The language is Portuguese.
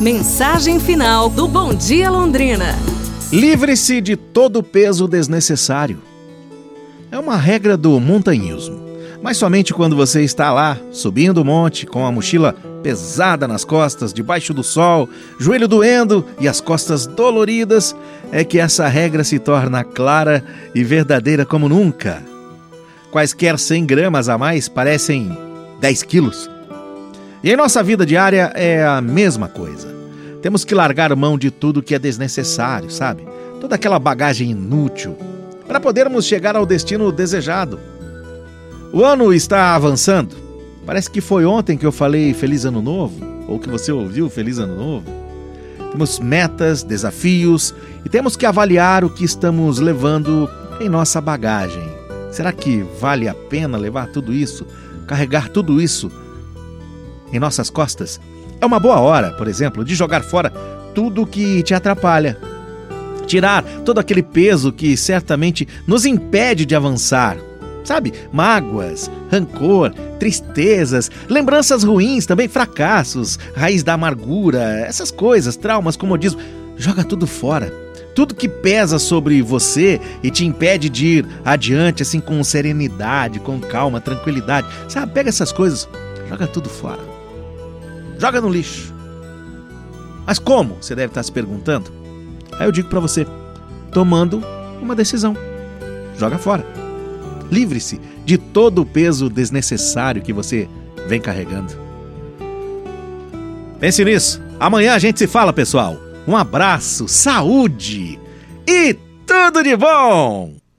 Mensagem final do Bom Dia Londrina. Livre-se de todo peso desnecessário. É uma regra do montanhismo. Mas somente quando você está lá, subindo o monte, com a mochila pesada nas costas, debaixo do sol, joelho doendo e as costas doloridas, é que essa regra se torna clara e verdadeira como nunca. Quaisquer 100 gramas a mais parecem 10 quilos. E em nossa vida diária é a mesma coisa. Temos que largar mão de tudo que é desnecessário, sabe? Toda aquela bagagem inútil, para podermos chegar ao destino desejado. O ano está avançando. Parece que foi ontem que eu falei Feliz Ano Novo, ou que você ouviu Feliz Ano Novo. Temos metas, desafios e temos que avaliar o que estamos levando em nossa bagagem. Será que vale a pena levar tudo isso, carregar tudo isso em nossas costas? É uma boa hora, por exemplo, de jogar fora tudo que te atrapalha. Tirar todo aquele peso que certamente nos impede de avançar. Sabe? Mágoas, rancor, tristezas, lembranças ruins, também fracassos, raiz da amargura, essas coisas, traumas, comodismo. Joga tudo fora. Tudo que pesa sobre você e te impede de ir adiante assim com serenidade, com calma, tranquilidade. Sabe? Pega essas coisas, joga tudo fora. Joga no lixo. Mas como? Você deve estar se perguntando. Aí eu digo para você, tomando uma decisão. Joga fora. Livre-se de todo o peso desnecessário que você vem carregando. Pense nisso. Amanhã a gente se fala, pessoal. Um abraço, saúde e tudo de bom!